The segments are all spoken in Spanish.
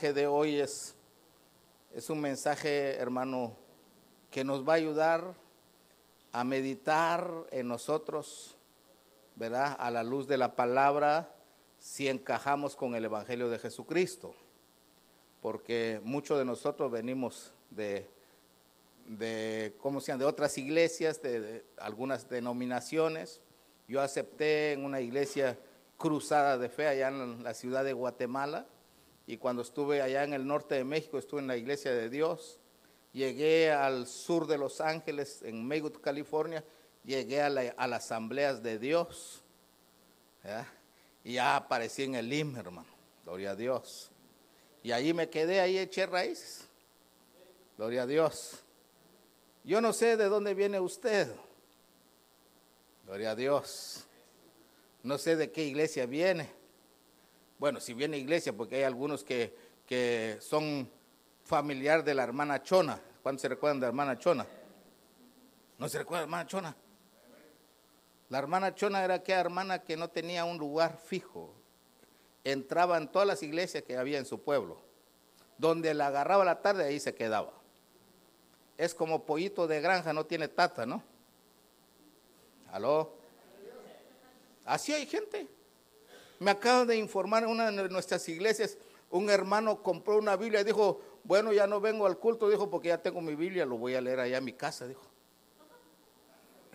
De hoy es, es un mensaje, hermano, que nos va a ayudar a meditar en nosotros, ¿verdad? A la luz de la palabra, si encajamos con el Evangelio de Jesucristo. Porque muchos de nosotros venimos de, de ¿cómo se llama? De otras iglesias, de, de algunas denominaciones. Yo acepté en una iglesia cruzada de fe allá en la ciudad de Guatemala. Y cuando estuve allá en el norte de México, estuve en la iglesia de Dios. Llegué al sur de Los Ángeles, en Maywood, California. Llegué a, la, las asambleas de Dios. Y ya aparecí en el IM, hermano. Gloria a Dios. Y ahí me quedé, ahí eché raíces. Gloria a Dios. Yo no sé de dónde viene usted. Gloria a Dios. No sé de qué iglesia viene. Bueno, si viene iglesia, porque hay algunos que, que son familiar de la hermana Chona. ¿Cuántos se recuerdan de la hermana Chona? ¿No se recuerda de la hermana Chona? La hermana Chona era aquella hermana que no tenía un lugar fijo. Entraba en todas las iglesias que había en su pueblo. Donde la agarraba la tarde, ahí se quedaba. Es como pollito de granja, no tiene tata, ¿no? ¿Aló? Así hay gente. Me acaban de informar en una de nuestras iglesias, un hermano compró una Biblia y dijo, bueno, ya no vengo al culto, dijo, porque ya tengo mi Biblia, lo voy a leer allá en mi casa, dijo.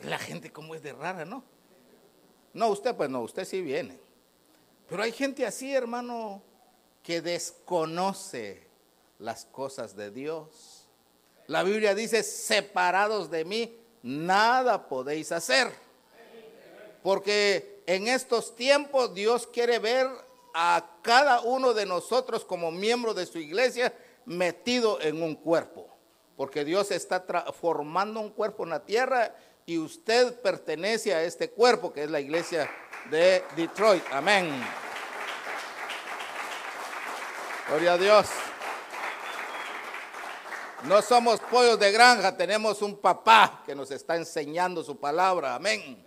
La gente como es de rara, ¿no? No, usted pues no, usted sí viene. Pero hay gente así, hermano, que desconoce las cosas de Dios. La Biblia dice, separados de mí, nada podéis hacer. Porque en estos tiempos Dios quiere ver a cada uno de nosotros como miembro de su iglesia metido en un cuerpo. Porque Dios está formando un cuerpo en la tierra y usted pertenece a este cuerpo que es la iglesia de Detroit. Amén. Gloria a Dios. No somos pollos de granja, tenemos un papá que nos está enseñando su palabra. Amén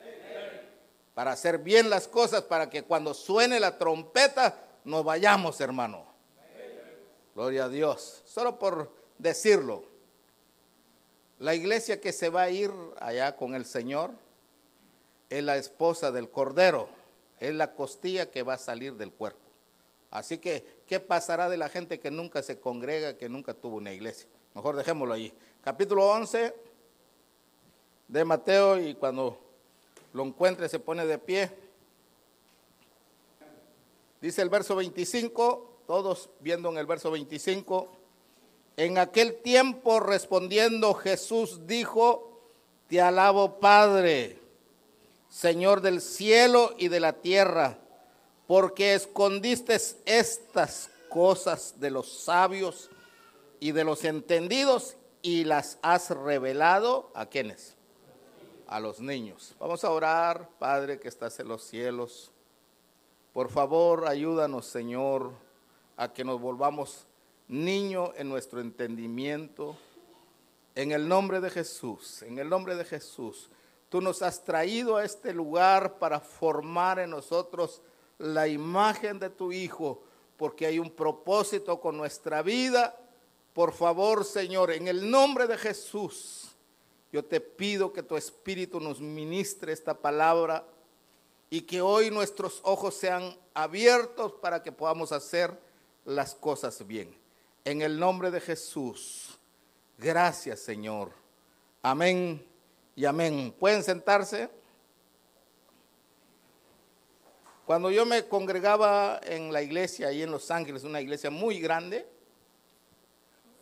para hacer bien las cosas, para que cuando suene la trompeta nos vayamos, hermano. Gloria a Dios. Solo por decirlo, la iglesia que se va a ir allá con el Señor es la esposa del Cordero, es la costilla que va a salir del cuerpo. Así que, ¿qué pasará de la gente que nunca se congrega, que nunca tuvo una iglesia? Mejor dejémoslo ahí. Capítulo 11 de Mateo y cuando lo encuentre, se pone de pie. Dice el verso 25, todos viendo en el verso 25, en aquel tiempo respondiendo Jesús dijo, te alabo Padre, Señor del cielo y de la tierra, porque escondiste estas cosas de los sabios y de los entendidos y las has revelado a quienes? A los niños. Vamos a orar, Padre que estás en los cielos. Por favor, ayúdanos, Señor, a que nos volvamos niños en nuestro entendimiento. En el nombre de Jesús, en el nombre de Jesús, tú nos has traído a este lugar para formar en nosotros la imagen de tu Hijo, porque hay un propósito con nuestra vida. Por favor, Señor, en el nombre de Jesús, yo te pido que tu Espíritu nos ministre esta palabra y que hoy nuestros ojos sean abiertos para que podamos hacer las cosas bien. En el nombre de Jesús. Gracias, Señor. Amén y amén. ¿Pueden sentarse? Cuando yo me congregaba en la iglesia ahí en Los Ángeles, una iglesia muy grande,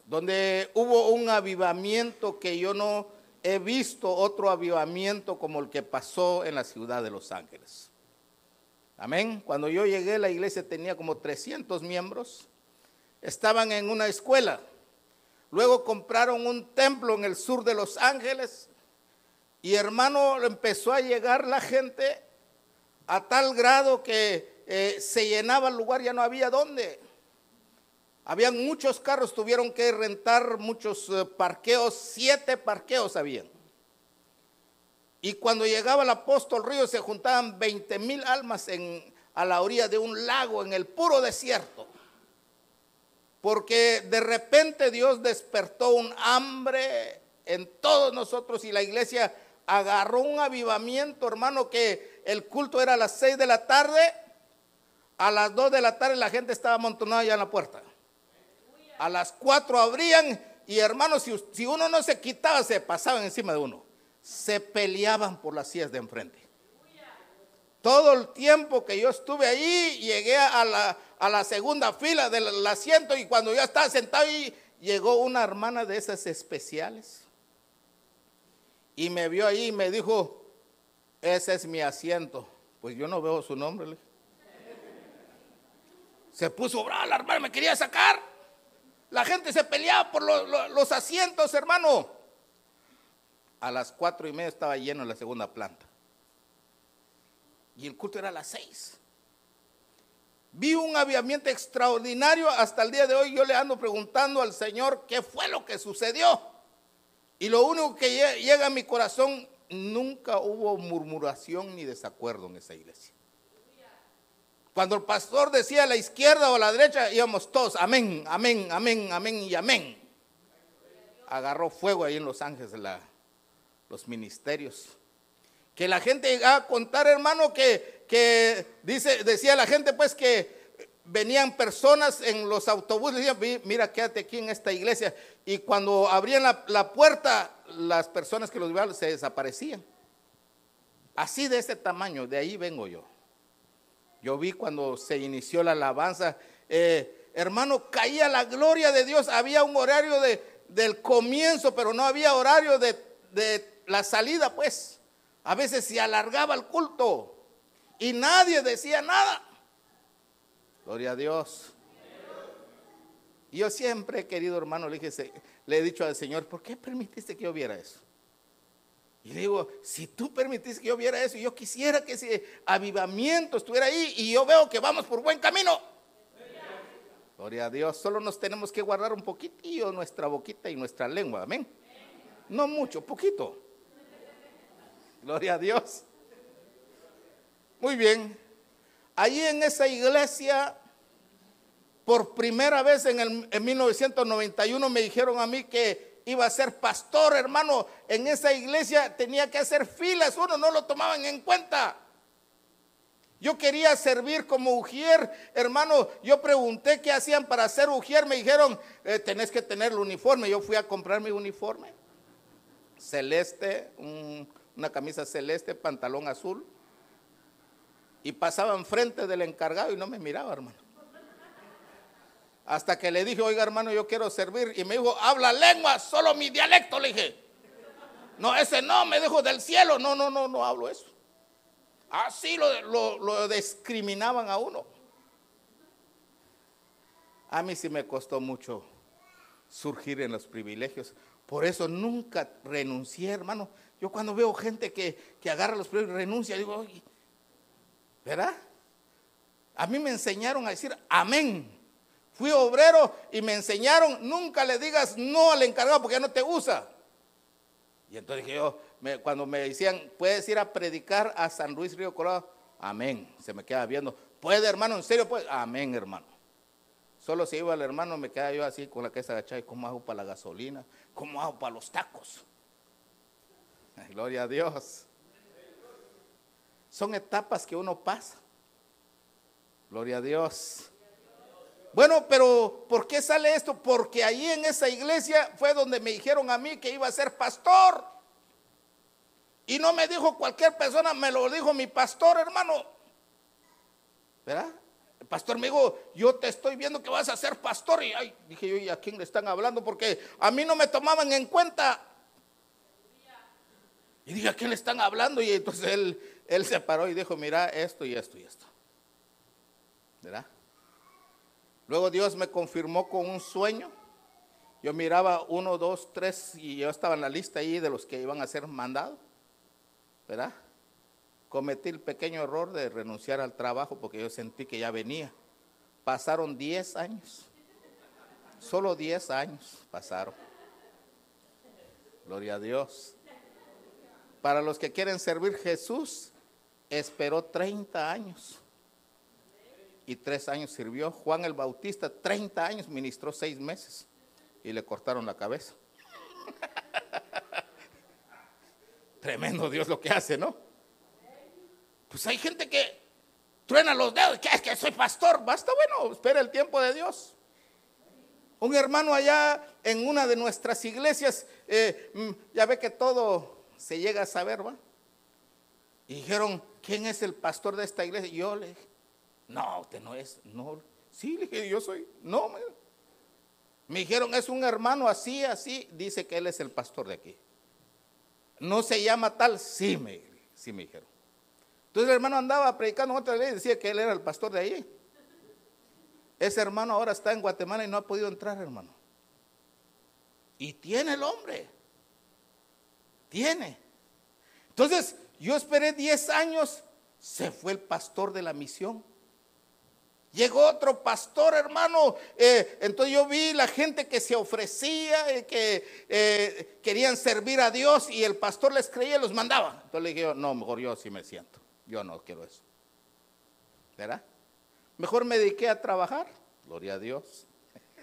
donde hubo un avivamiento que yo no he visto otro avivamiento como el que pasó en la ciudad de Los Ángeles. Amén. Cuando yo llegué, la iglesia tenía como 300 miembros. Estaban en una escuela. Luego compraron un templo en el sur de Los Ángeles. Y hermano, empezó a llegar la gente a tal grado que eh, se llenaba el lugar, ya no había dónde. Habían muchos carros, tuvieron que rentar muchos eh, parqueos, siete parqueos habían. Y cuando llegaba el apóstol Río se juntaban 20 mil almas en, a la orilla de un lago en el puro desierto. Porque de repente Dios despertó un hambre en todos nosotros y la iglesia agarró un avivamiento, hermano, que el culto era a las 6 de la tarde, a las 2 de la tarde la gente estaba amontonada ya en la puerta. A las 4 abrían y hermano, si, si uno no se quitaba, se pasaban encima de uno se peleaban por las sillas de enfrente. Todo el tiempo que yo estuve ahí, llegué a la, a la segunda fila del asiento y cuando yo estaba sentado ahí, llegó una hermana de esas especiales. Y me vio ahí y me dijo, ese es mi asiento. Pues yo no veo su nombre. Se puso brava la hermana, me quería sacar. La gente se peleaba por los asientos, hermano a las cuatro y media estaba lleno en la segunda planta. Y el culto era a las seis. Vi un aviamiento extraordinario. Hasta el día de hoy yo le ando preguntando al Señor qué fue lo que sucedió. Y lo único que llega a mi corazón, nunca hubo murmuración ni desacuerdo en esa iglesia. Cuando el pastor decía a la izquierda o a la derecha, íbamos todos, amén, amén, amén, amén y amén. Agarró fuego ahí en Los Ángeles la, los ministerios. Que la gente llegaba a contar, hermano, que, que dice, decía la gente pues que venían personas en los autobuses, decían, mira, quédate aquí en esta iglesia. Y cuando abrían la, puerta, las personas que los llevaban se desaparecían. Así de ese tamaño, de ahí vengo yo. Yo vi cuando se inició la alabanza, eh, hermano, caía la gloria de Dios. Había un horario de, del comienzo, pero no había horario de, la salida, pues. A veces se alargaba el culto y nadie decía nada. Gloria a Dios. Yo siempre, querido hermano, le, le he dicho al Señor, ¿por qué permitiste que yo viera eso? Y digo, si tú permitiste que yo viera eso, yo quisiera que ese avivamiento estuviera ahí y yo veo que vamos por buen camino. Gloria a Dios, solo nos tenemos que guardar un poquitillo nuestra boquita y nuestra lengua, amén. No mucho, poquito. Gloria a Dios. Muy bien. Allí en esa iglesia, por primera vez en, el, en 1991 me dijeron a mí que iba a ser pastor, hermano. En esa iglesia tenía que hacer filas, uno no lo tomaban en cuenta. Yo quería servir como ujier, hermano. Yo pregunté qué hacían para ser ujier. Me dijeron, eh, tenés que tener el uniforme. Yo fui a comprar mi uniforme celeste, un, una camisa celeste, pantalón azul. Y pasaba enfrente del encargado y no me miraba, hermano. Hasta que le dije, oiga, hermano, yo quiero servir. Y me dijo, habla lengua, solo mi dialecto. Le dije, no, ese no, me dijo del cielo. No, no, no, no hablo eso. Así lo, lo discriminaban a uno. A mí sí me costó mucho surgir en los privilegios. Por eso nunca renuncié, hermano. Yo cuando veo gente que, agarra los premios y renuncia, digo, Oye, ¿verdad? A mí me enseñaron a decir amén. Fui obrero y me enseñaron, nunca le digas no al encargado porque ya no te usa. Y entonces dije yo, cuando me decían, puedes ir a predicar a San Luis Río Colorado, amén. Se me queda viendo, puede hermano, en serio, pues, amén hermano. Solo si iba el hermano me quedaba yo así con la cabeza agachada, ¿cómo hago para la gasolina? ¿Cómo hago para los tacos? Gloria a Dios. Son etapas que uno pasa. Gloria a Dios. Bueno, pero ¿por qué sale esto? Porque ahí en esa iglesia fue donde me dijeron a mí que iba a ser pastor. Y no me dijo cualquier persona, me lo dijo mi pastor, hermano. ¿Verdad? El pastor me dijo, yo te estoy viendo que vas a ser pastor. Y ay, dije yo, ¿y a quién le están hablando? Porque a mí no me tomaban en cuenta. Y dije, ¿a quién le están hablando? Y entonces él, él se paró y dijo, mira esto y esto y esto. ¿verdad? Luego Dios me confirmó con un sueño. Yo miraba uno, dos, tres y yo estaba en la lista ahí de los que iban a ser mandados, ¿verdad? Cometí el pequeño error de renunciar al trabajo porque yo sentí que ya venía. Pasaron 10 años. Solo 10 años pasaron. Gloria a Dios. Para los que quieren servir Jesús, esperó 30 años. Y tres años sirvió. Juan el Bautista, 30 años, ministró seis meses. Y le cortaron la cabeza. Tremendo Dios lo que hace, ¿no? Pues hay gente que truena los dedos. ¿Qué es que soy pastor? Basta, bueno, espera el tiempo de Dios. Un hermano allá en una de nuestras iglesias, eh, mm, ya ve que todo se llega a saber, ¿va? Y dijeron, ¿quién es el pastor de esta iglesia? Y yo le dije, no, usted no es, no. Sí, le dije, yo soy, no. Me, dijeron, es un hermano así, así, dice que él es el pastor de aquí. No se llama tal, sí me, sí me dijeron. Entonces el hermano andaba predicando otra ley y decía que él era el pastor de ahí. Ese hermano ahora está en Guatemala y no ha podido entrar, hermano. Y tiene el hombre. Tiene. Entonces, yo esperé 10 años, se fue el pastor de la misión. Llegó otro pastor, hermano. Eh, entonces yo vi la gente que se ofrecía, eh, que eh, querían servir a Dios y el pastor les creía y los mandaba. Entonces le dije, no, mejor yo sí me siento. Yo no quiero eso. ¿Verdad? Mejor me dediqué a trabajar. Gloria a Dios.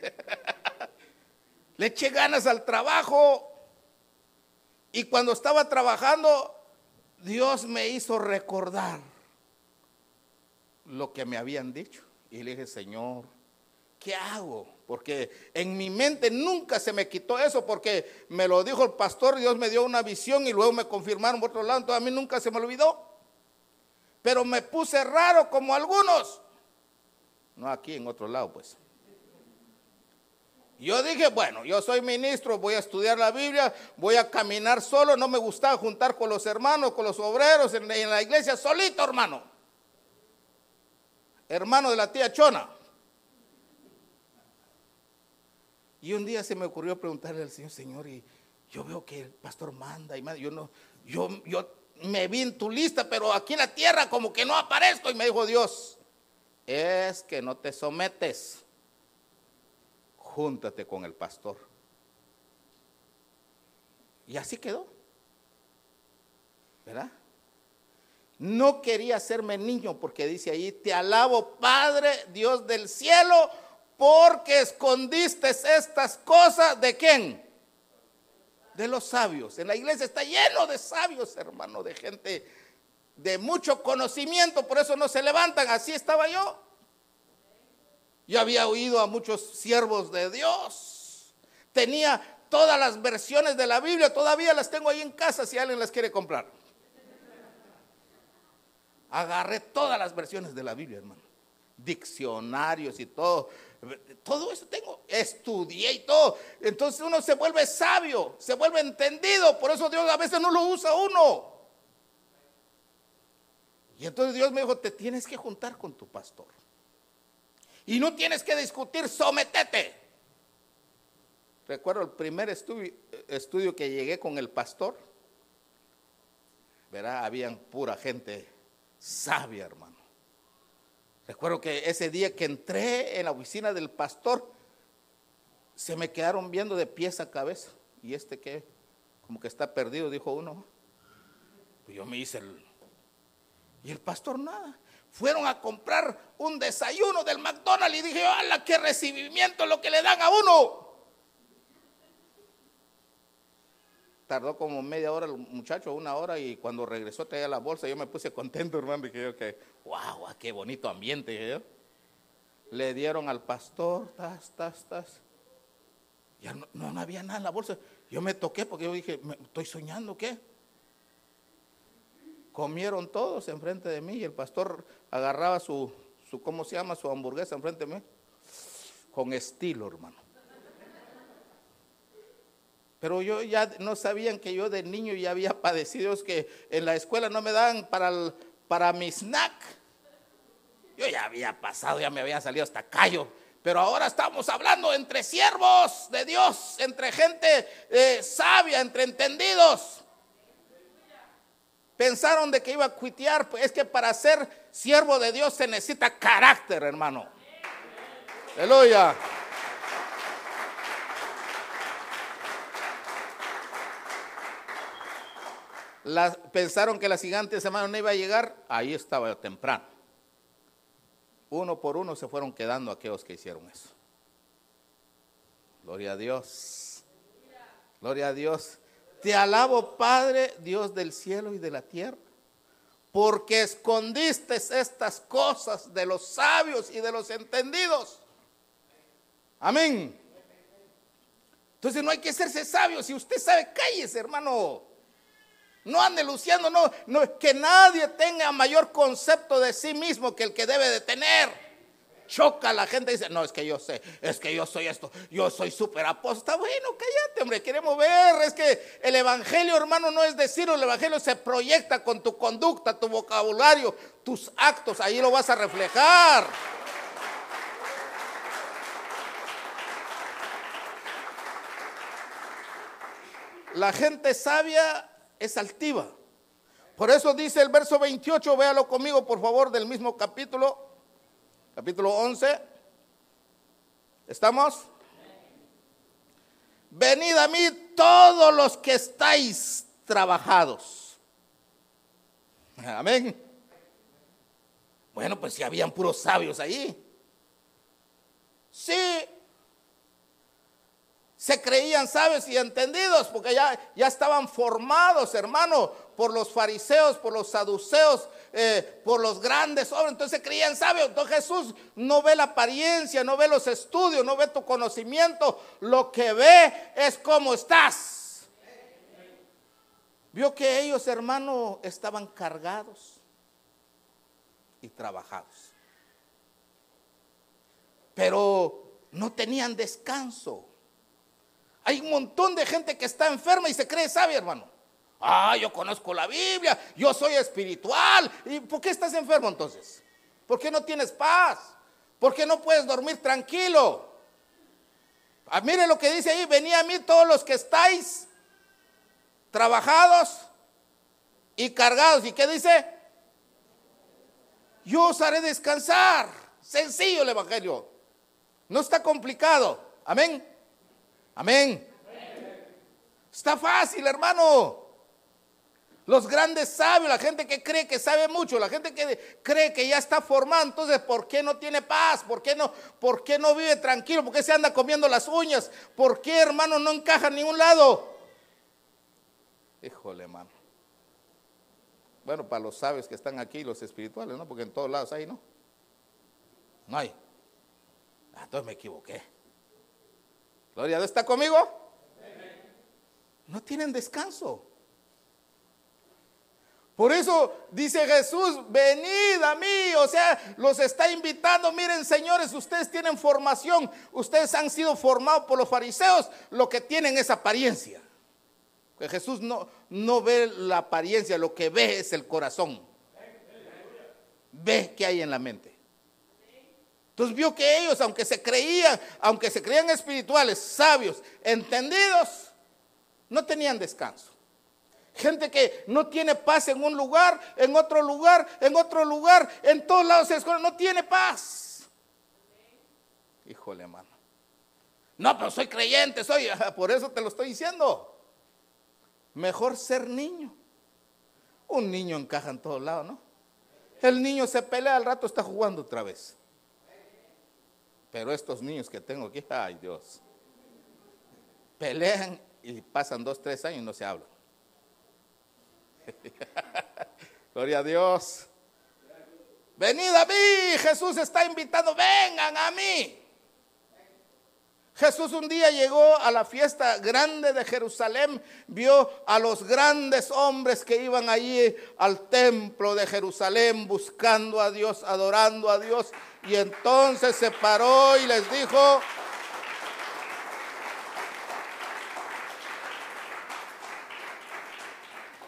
Le eché ganas al trabajo. Y cuando estaba trabajando, Dios me hizo recordar lo que me habían dicho. Y le dije, Señor, ¿qué hago? Porque en mi mente nunca se me quitó eso, porque me lo dijo el pastor, Dios me dio una visión y luego me confirmaron por otro lado, entonces a mí nunca se me olvidó. Pero me puse raro como algunos. No aquí, en otro lado, pues. Yo dije, bueno, yo soy ministro, voy a estudiar la Biblia, voy a caminar solo, no me gustaba juntar con los hermanos, con los obreros en, la iglesia, solito, hermano. Hermano de la tía Chona. Y un día se me ocurrió preguntarle al Señor, Señor, y yo veo que el pastor manda y manda, yo no, yo, yo me vi en tu lista, pero aquí en la tierra como que no aparezco. Y me dijo Dios, es que no te sometes, júntate con el pastor. Y así quedó. ¿Verdad? No quería hacerme niño porque dice ahí, te alabo Padre, Dios del cielo, porque escondiste estas cosas de quién? De los sabios. En la iglesia está lleno de sabios, hermano, de gente de mucho conocimiento, por eso no se levantan. Así estaba yo. Yo había oído a muchos siervos de Dios. Tenía todas las versiones de la Biblia, todavía las tengo ahí en casa si alguien las quiere comprar. Agarré todas las versiones de la Biblia, hermano. Diccionarios y todo. Todo eso tengo. Estudié y todo. Entonces uno se vuelve sabio, se vuelve entendido. Por eso Dios a veces no lo usa uno. Y entonces Dios me dijo, te tienes que juntar con tu pastor. Y no tienes que discutir, sometete. Recuerdo el primer estudio, que llegué con el pastor. Verá, habían pura gente sabia, hermano. Recuerdo que ese día que entré en la oficina del pastor, se me quedaron viendo de pies a cabeza. Y este que, como que está perdido, dijo uno. Pues yo me hice el, y el pastor nada. Fueron a comprar un desayuno del McDonald's y dije, ¡hala, qué recibimiento lo que le dan a uno! Tardó como media hora el muchacho, una hora, y cuando regresó traía la bolsa, yo me puse contento, hermano, dije yo que, wow, qué bonito ambiente, Le dieron al pastor, tas, tas, tas. Ya no, no, había nada en la bolsa. Yo me toqué porque yo dije, ¿estoy soñando qué? Comieron todos enfrente de mí y el pastor agarraba su, su, ¿cómo se llama? Su hamburguesa enfrente de mí. Con estilo, hermano. Pero yo ya no sabían que yo de niño ya había padecido, es que en la escuela no me daban para, para mi snack. Yo ya había pasado, ya me había salido hasta callo. Pero ahora estamos hablando entre siervos de Dios, entre gente eh, sabia, entre entendidos. Pensaron de que iba a cuitear, pues es que para ser siervo de Dios se necesita carácter, hermano. Aleluya. Pensaron que la siguiente semana no iba a llegar, ahí estaba temprano. Uno por uno se fueron quedando aquellos que hicieron eso. Gloria a Dios. Gloria a Dios. Te alabo, Padre, Dios del cielo y de la tierra, porque escondiste estas cosas de los sabios y de los entendidos. Amén. Entonces no hay que hacerse sabio. Si usted sabe, cállese, hermano. No ande luciendo, no, no, que nadie tenga mayor concepto de sí mismo que el que debe de tener. Choca la gente y dice, no, es que yo sé, es que yo soy esto, yo soy súper apóstol. Bueno, cállate, hombre, queremos ver. Es que el evangelio, hermano, no es decirlo, el evangelio se proyecta con tu conducta, tu vocabulario, tus actos, ahí lo vas a reflejar. La gente sabia es altiva. Por eso dice el verso 28, véalo conmigo por favor del mismo capítulo, capítulo 11. ¿Estamos? Venid a mí todos los que estáis trabajados. Amén. Bueno, pues si habían puros sabios ahí. Sí, se creían sabios y entendidos porque ya, ya estaban formados, hermano, por los fariseos, por los saduceos, eh, por los grandes hombres. Entonces se creían sabios. Entonces Jesús no ve la apariencia, no ve los estudios, no ve tu conocimiento. Lo que ve es cómo estás. Vio que ellos, hermano, estaban cargados y trabajados. Pero no tenían descanso. Hay un montón de gente que está enferma y se cree sabia, hermano. Ah, yo conozco la Biblia, yo soy espiritual. ¿Y por qué estás enfermo entonces? ¿Por qué no tienes paz? ¿Por qué no puedes dormir tranquilo? Ah, mire lo que dice ahí, venía a mí todos los que estáis trabajados y cargados. ¿Y qué dice? Yo os haré descansar. Sencillo el Evangelio. No está complicado. Amén. Amén. Está fácil, hermano. Los grandes sabios, la gente que cree que sabe mucho, la gente que cree que ya está formado, entonces ¿por qué no tiene paz? ¿Por qué no, por qué no vive tranquilo? ¿Por qué se anda comiendo las uñas? ¿Por qué, hermano, no encaja en ningún lado? Híjole, hermano. Bueno, para los sabios que están aquí, los espirituales, ¿no? Porque en todos lados hay, ¿no? No hay. Ah, entonces me equivoqué. Gloria Dios, ¿está conmigo? No tienen descanso. Por eso dice Jesús, venid a mí, o sea, los está invitando, miren señores, ustedes tienen formación, ustedes han sido formados por los fariseos, lo que tienen es apariencia. Que Jesús no, no ve la apariencia, lo que ve es el corazón. Ve qué hay en la mente. Entonces vio que ellos, aunque se creían, aunque se creían espirituales, sabios, entendidos, no tenían descanso. Gente que no tiene paz en un lugar, en otro lugar, en otro lugar, en todos lados se no tiene paz. Híjole, hermano. No, pero soy creyente, soy, por eso te lo estoy diciendo. Mejor ser niño. Un niño encaja en todos lados, ¿no? El niño se pelea al rato, está jugando otra vez. Pero estos niños que tengo aquí, ay Dios, pelean y pasan dos, tres años y no se hablan. Gloria a Dios. Venid a mí, Jesús está invitando, vengan a mí. Jesús un día llegó a la fiesta grande de Jerusalén, vio a los grandes hombres que iban allí al templo de Jerusalén buscando a Dios, adorando a Dios. Y entonces se paró y les dijo,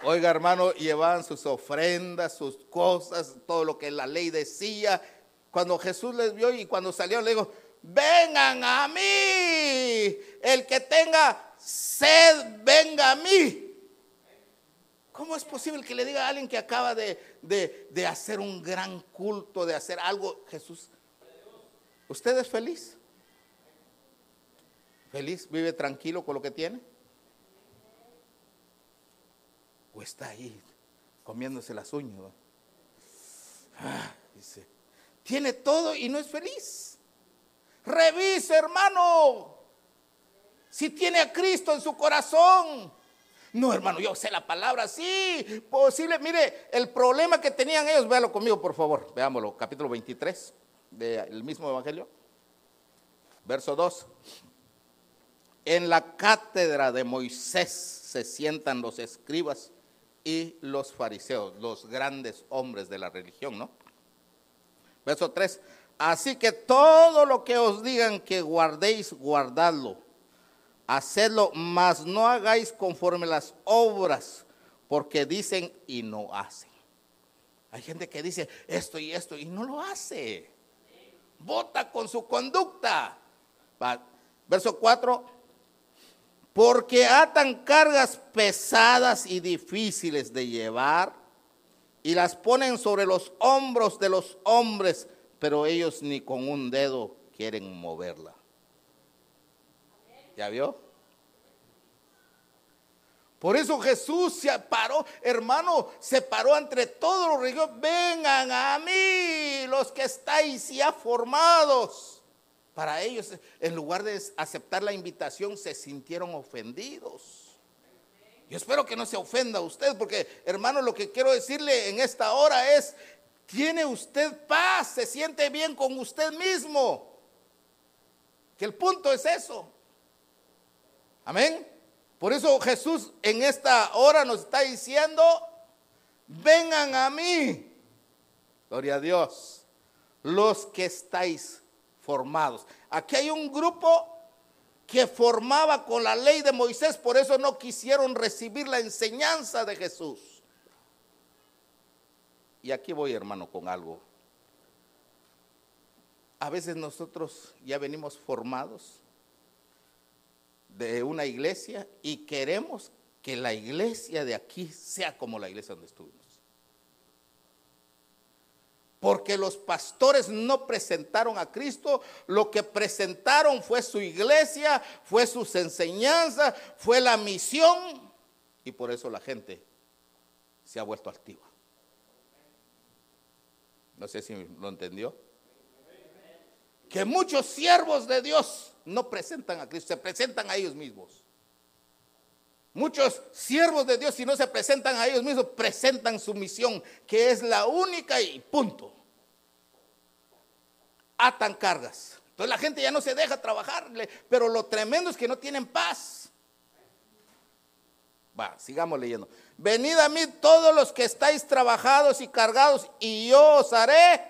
Oiga, hermano, llevaban sus ofrendas, sus cosas, todo lo que la ley decía, Cuando Jesús les vio y cuando salieron, le dijo, vengan a mí. El que tenga sed, venga a mí. ¿Cómo es posible que le diga a alguien que acaba de, de, hacer un gran culto, de hacer algo, Jesús? ¿Usted es feliz? ¿Feliz? ¿Vive tranquilo con lo que tiene? ¿O está ahí comiéndose las uñas? Ah, dice, tiene todo y no es feliz. Revise, hermano, si tiene a Cristo en su corazón. No, hermano, yo sé la palabra, sí, posible. Mire, el problema que tenían ellos, véalo conmigo, por favor. Veámoslo, capítulo 23 del mismo Evangelio, verso 2. En la cátedra de Moisés se sientan los escribas y los fariseos, los grandes hombres de la religión, ¿no? Verso 3. Así que todo lo que os digan que guardéis, guardadlo hacedlo, mas no hagáis conforme las obras, porque dicen y no hacen. Hay gente que dice esto y esto y no lo hace. Vota con su conducta. Verso 4. Porque atan cargas pesadas y difíciles de llevar y las ponen sobre los hombros de los hombres, pero ellos ni con un dedo quieren moverla. ¿Ya vio? Por eso Jesús se paró, hermano, se paró entre todos los religiosos. Vengan a mí los que estáis ya formados. Para ellos, en lugar de aceptar la invitación, se sintieron ofendidos. Yo espero que no se ofenda usted, porque hermano, lo que quiero decirle en esta hora es, tiene usted paz, se siente bien con usted mismo. Que el punto es eso. Amén. Por eso Jesús en esta hora nos está diciendo, vengan a mí, gloria a Dios, los que estáis formados. Aquí hay un grupo que formaba con la ley de Moisés, por eso no quisieron recibir la enseñanza de Jesús. Y aquí voy, hermano, con algo. A veces nosotros ya venimos formados de una iglesia y queremos que la iglesia de aquí sea como la iglesia donde estuvimos. Porque los pastores no presentaron a Cristo, lo que presentaron fue su iglesia, fue sus enseñanzas, fue la misión y por eso la gente se ha vuelto altiva. No sé si lo entendió. Que muchos siervos de Dios no presentan a Cristo, se presentan a ellos mismos. Muchos siervos de Dios, si no se presentan a ellos mismos, presentan su misión, que es la única y punto. Atan cargas. Entonces la gente ya no se deja trabajar, pero lo tremendo es que no tienen paz. Va, sigamos leyendo. Venid a mí todos los que estáis trabajados y cargados, y yo os haré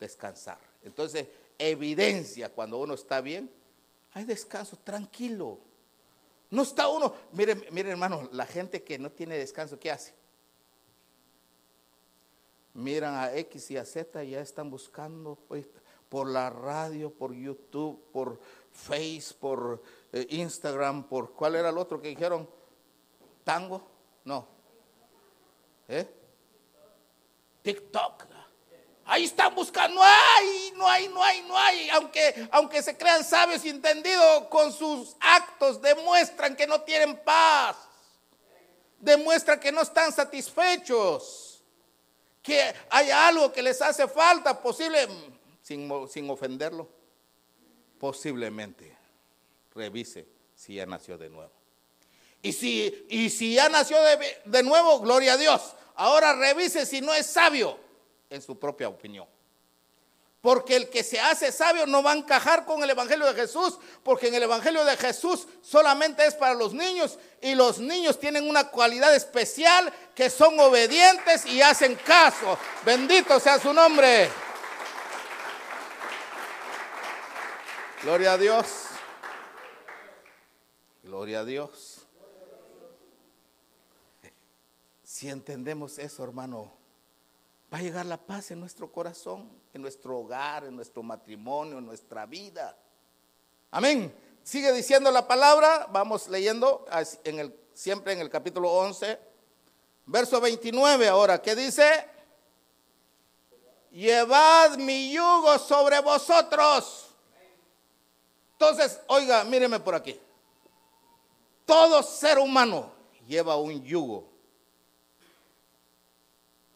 descansar. Entonces, evidencia cuando uno está bien, hay descanso, tranquilo. No está uno, miren, miren hermano, la gente que no tiene descanso, ¿qué hace? Miran a X y a Z y ya están buscando pues, por la radio, por YouTube, por Face, por eh, Instagram, por cuál era el otro que dijeron, tango, no. ¿Eh? TikTok. Ahí están buscando, no hay, no hay, no hay, no hay. Aunque, aunque se crean sabios y entendidos, con sus actos demuestran que no tienen paz. Demuestran que no están satisfechos. Que hay algo que les hace falta, posible, sin, sin ofenderlo, posiblemente revise si ya nació de nuevo. Y si, y si ya nació de, de nuevo, gloria a Dios. Ahora revise si no es sabio en su propia opinión. Porque el que se hace sabio no va a encajar con el Evangelio de Jesús, porque en el Evangelio de Jesús solamente es para los niños y los niños tienen una cualidad especial que son obedientes y hacen caso. Bendito sea su nombre. Gloria a Dios. Gloria a Dios. Si entendemos eso, hermano, va a llegar la paz en nuestro corazón, en nuestro hogar, en nuestro matrimonio, en nuestra vida. Amén. Sigue diciendo la palabra, vamos leyendo siempre en el capítulo 11, verso 29 ahora, ¿qué dice? Llevad mi yugo sobre vosotros. Entonces, oiga, míreme por aquí. Todo ser humano lleva un yugo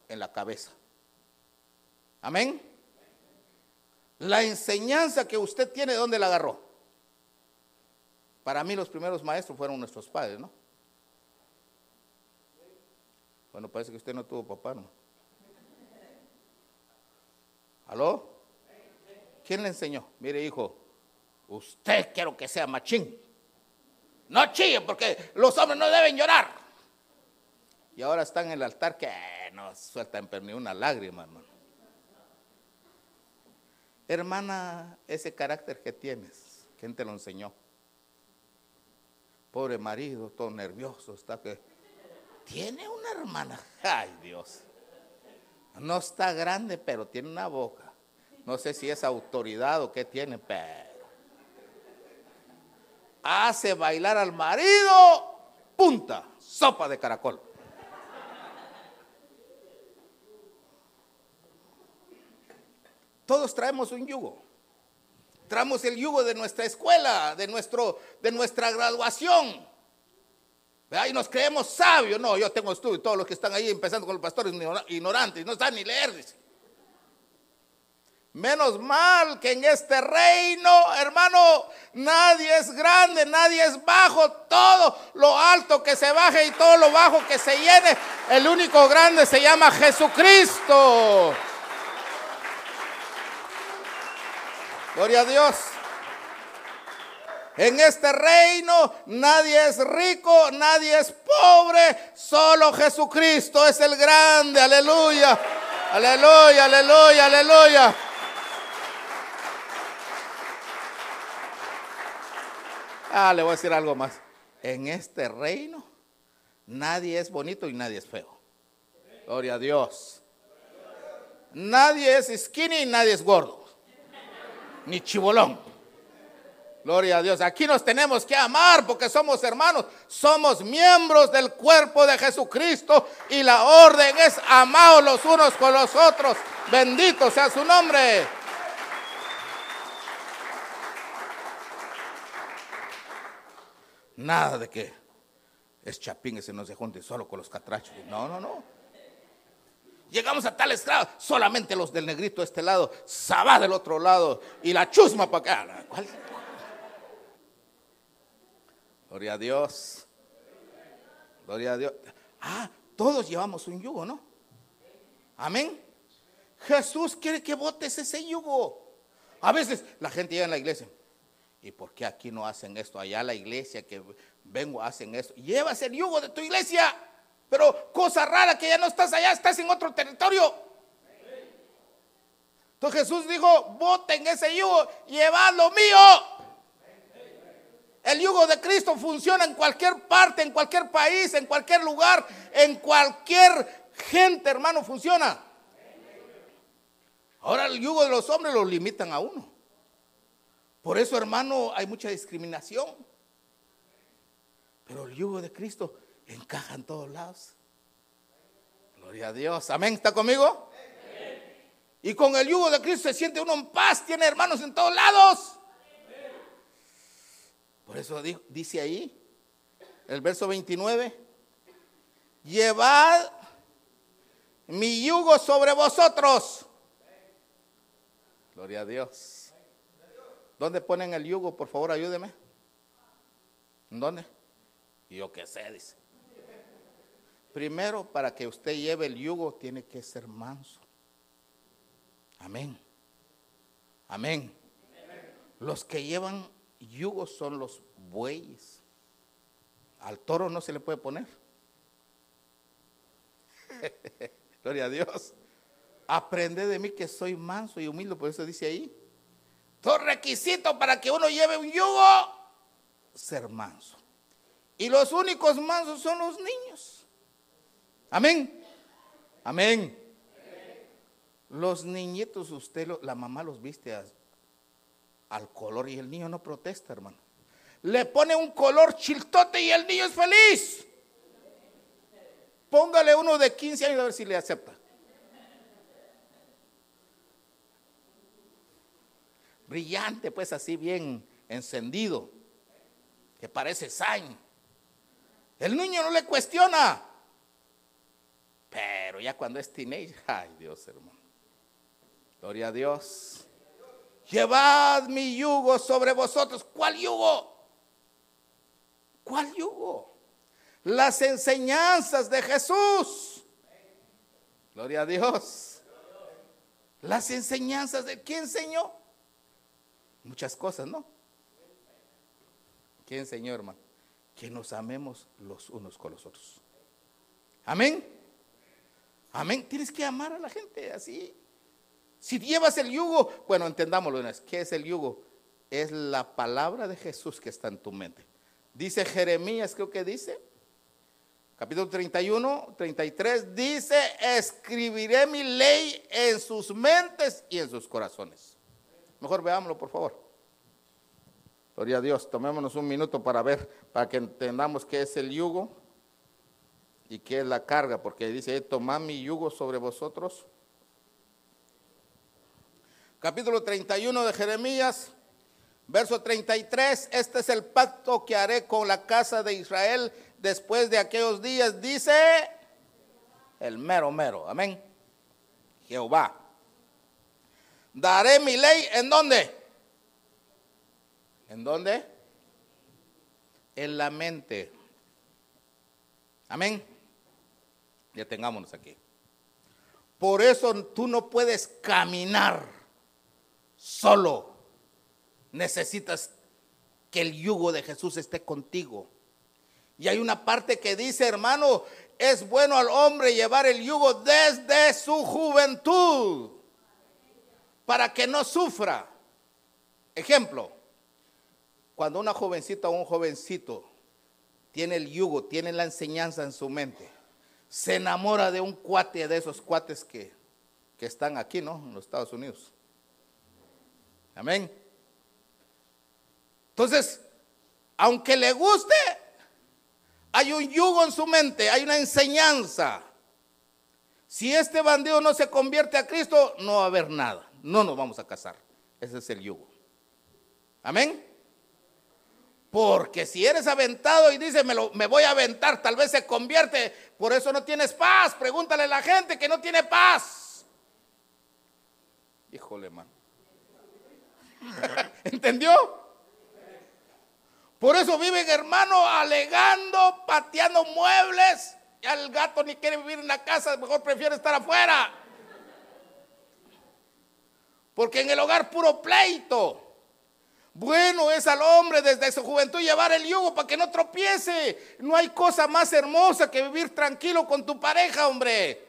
en la cabeza. Amén. La enseñanza que usted tiene, ¿dónde la agarró? Para mí los primeros maestros fueron nuestros padres, ¿no? Bueno, parece que usted no tuvo papá, ¿no? ¿Aló? ¿Quién le enseñó? Mire, hijo, usted quiero que sea machín. No chille, porque los hombres no deben llorar. Y ahora están en el altar que no sueltan ni una lágrima, hermano. Hermana, ese carácter que tienes, ¿quién te lo enseñó? Pobre marido, todo nervioso, está que tiene una hermana. Ay, Dios. No está grande, pero tiene una boca. No sé si es autoridad o qué tiene, pero hace bailar al marido, punta, sopa de caracol. Todos traemos un yugo. Traemos el yugo de nuestra escuela, de, nuestro, de nuestra graduación. Y nos creemos sabios. No, yo tengo estudio. Todos los que están ahí empezando con los pastores ignorantes, no saben ni leer. Menos mal que en este reino, hermano, nadie es grande, nadie es bajo. Todo lo alto que se baje y todo lo bajo que se llene, el único grande se llama Jesucristo. Gloria a Dios. En este reino nadie es rico, nadie es pobre, solo Jesucristo es el grande. Aleluya, aleluya, aleluya, aleluya. Ah, le voy a decir algo más. En este reino nadie es bonito y nadie es feo. Gloria a Dios. Nadie es skinny y nadie es gordo. Ni chibolón. Gloria a Dios. Aquí nos tenemos que amar porque somos hermanos. Somos miembros del cuerpo de Jesucristo y la orden es amados los unos con los otros. Bendito sea su nombre. Nada de que es chapín ese no se junte solo con los catrachos. No, no, no. Llegamos a tal estrado, solamente los del negrito de este lado, Sabá del otro lado y la chusma para acá. Gloria a Dios. Gloria a Dios. Ah, todos llevamos un yugo, ¿no? Amén. Jesús quiere que votes ese yugo. A veces la gente llega en la iglesia. ¿Y por qué aquí no hacen esto? Allá la iglesia que vengo hacen esto. Llevas el yugo de tu iglesia. Pero cosa rara que ya no estás allá, estás en otro territorio. Entonces Jesús dijo, voten ese yugo, llevad lo mío. El yugo de Cristo funciona en cualquier parte, en cualquier país, en cualquier lugar, en cualquier gente, hermano, funciona. Ahora el yugo de los hombres lo limitan a uno. Por eso, hermano, hay mucha discriminación. Pero el yugo de Cristo encaja en todos lados. Gloria a Dios. Amén. ¿Está conmigo? Y con el yugo de Cristo se siente uno en paz. Tiene hermanos en todos lados. Por eso dice ahí, el verso 29, llevad mi yugo sobre vosotros. Gloria a Dios. ¿Dónde ponen el yugo? Por favor, ayúdeme. ¿Dónde? yo qué sé, dice. Primero, para que usted lleve el yugo, tiene que ser manso. Amén. Amén. Los que llevan yugo son los bueyes. Al toro no se le puede poner. Gloria a Dios. Aprende de mí que soy manso y humilde, por eso dice ahí. Todo requisito para que uno lleve un yugo, ser manso. Y los únicos mansos son los niños. Amén. Amén. Los niñitos, usted, la mamá los viste al color y el niño no protesta, hermano. Le pone un color chiltote y el niño es feliz. Póngale uno de 15 años a ver si le acepta. Brillante, pues así bien encendido, que parece sign. El niño no le cuestiona. Pero ya cuando es teenager, ay Dios hermano. Gloria a Dios. Llevad mi yugo sobre vosotros. ¿Cuál yugo? ¿Cuál yugo? Las enseñanzas de Jesús. Gloria a Dios. Las enseñanzas de quién enseñó? Muchas cosas, ¿no? ¿Quién enseñó, hermano? Que nos amemos los unos con los otros. Amén. Amén. Tienes que amar a la gente así. Si llevas el yugo, bueno, entendámoslo. ¿Qué es el yugo? Es la palabra de Jesús que está en tu mente. Dice Jeremías, creo que dice, capítulo 31, 33, dice, escribiré mi ley en sus mentes y en sus corazones. Mejor veámoslo, por favor. Gloria a Dios, tomémonos un minuto para ver, para que entendamos qué es el yugo y qué es la carga, porque dice, tomad mi yugo sobre vosotros. Capítulo 31 de Jeremías, verso 33, este es el pacto que haré con la casa de Israel después de aquellos días, dice el mero mero, amén. Jehová. Daré mi ley en dónde? ¿En dónde? En la mente. Amén. Ya tengámonos aquí. Por eso tú no puedes caminar solo. Necesitas que el yugo de Jesús esté contigo. Y hay una parte que dice, hermano, es bueno al hombre llevar el yugo desde su juventud para que no sufra. Ejemplo, cuando una jovencita o un jovencito tiene el yugo, tiene la enseñanza en su mente, se enamora de un cuate de esos cuates que, que están aquí, ¿no? En los Estados Unidos. Amén. Entonces, aunque le guste, hay un yugo en su mente, hay una enseñanza. Si este bandido no se convierte a Cristo, no va a haber nada. No nos vamos a casar. Ese es el yugo. Amén. Porque si eres aventado y dices, me, me voy a aventar, tal vez se convierte. Por eso no tienes paz. Pregúntale a la gente que no tiene paz. Híjole, man. ¿Entendió? Por eso viven, hermano, alegando, pateando muebles. Y al gato ni quiere vivir en la casa, mejor prefiere estar afuera. Porque en el hogar puro pleito. Bueno es al hombre desde su juventud llevar el yugo para que no tropiece. No hay cosa más hermosa que vivir tranquilo con tu pareja, hombre.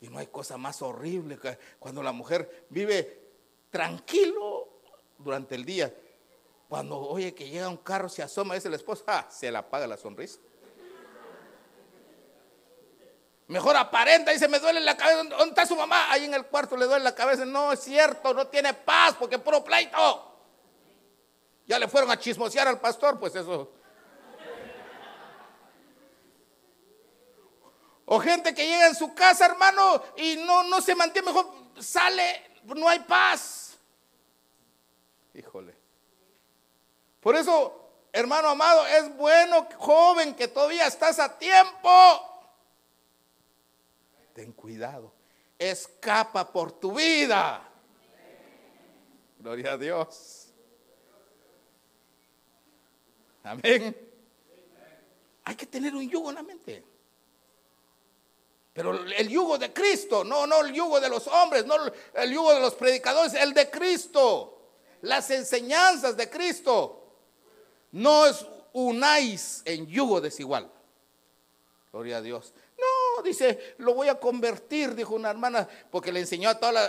Y no hay cosa más horrible que cuando la mujer vive tranquilo durante el día. Cuando oye que llega un carro, se asoma, es el esposo, ah, se le apaga la sonrisa. Mejor aparenta, dice, me duele la cabeza. ¿Dónde está su mamá? Ahí en el cuarto le duele la cabeza. No, es cierto, no tiene paz porque puro pleito. Ya le fueron a chismosear al pastor, pues eso. O gente que llega en su casa, hermano, y no, no se mantiene mejor, sale, no hay paz. Híjole. Por eso, hermano amado, es bueno, joven, que todavía estás a tiempo ten cuidado. Escapa por tu vida. Gloria a Dios. Amén. Hay que tener un yugo en la mente. Pero el yugo de Cristo, no, no el yugo de los hombres, no el yugo de los predicadores, el de Cristo. Las enseñanzas de Cristo. No es unáis en yugo desigual. Gloria a Dios dice, lo voy a convertir, dijo una hermana, porque le enseñó a, toda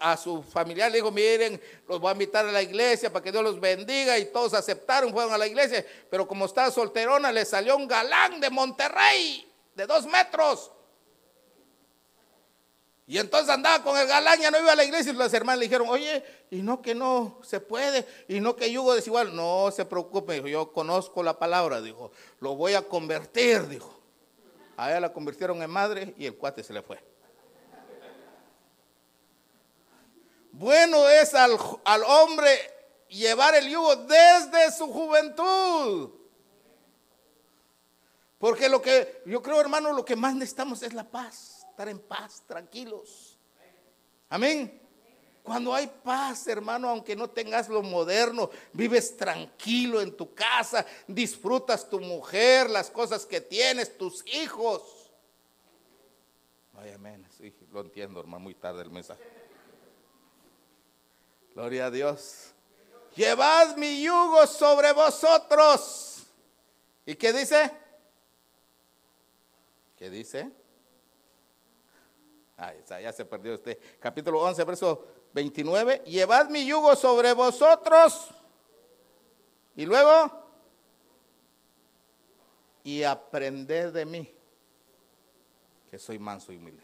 a, su familiar, le dijo, miren, los voy a invitar a la iglesia para que Dios los bendiga y todos aceptaron, fueron a la iglesia, pero como estaba solterona, le salió un galán de Monterrey, de dos metros. Y entonces andaba con el galán, ya no iba a la iglesia y las hermanas le dijeron, oye, y no que no se puede, y no que yugo desigual. No se preocupe, yo conozco la palabra, dijo, lo voy a convertir, dijo. A la convirtieron en madre y el cuate se le fue. Bueno es al, al hombre llevar el yugo desde su juventud. Porque lo que yo creo, hermano, lo que más necesitamos es la paz, estar en paz, tranquilos. Amén. Cuando hay paz, hermano, aunque no tengas lo moderno, vives tranquilo en tu casa, disfrutas tu mujer, las cosas que tienes, tus hijos. Ay, amén. Sí, lo entiendo, hermano, muy tarde el mensaje. Gloria a Dios. Llevad mi yugo sobre vosotros. ¿Y qué dice? ¿Qué dice? Ah, ya se perdió este. Capítulo 11, verso 29. Llevad mi yugo sobre vosotros. Y luego, y aprended de mí, que soy manso y humilde.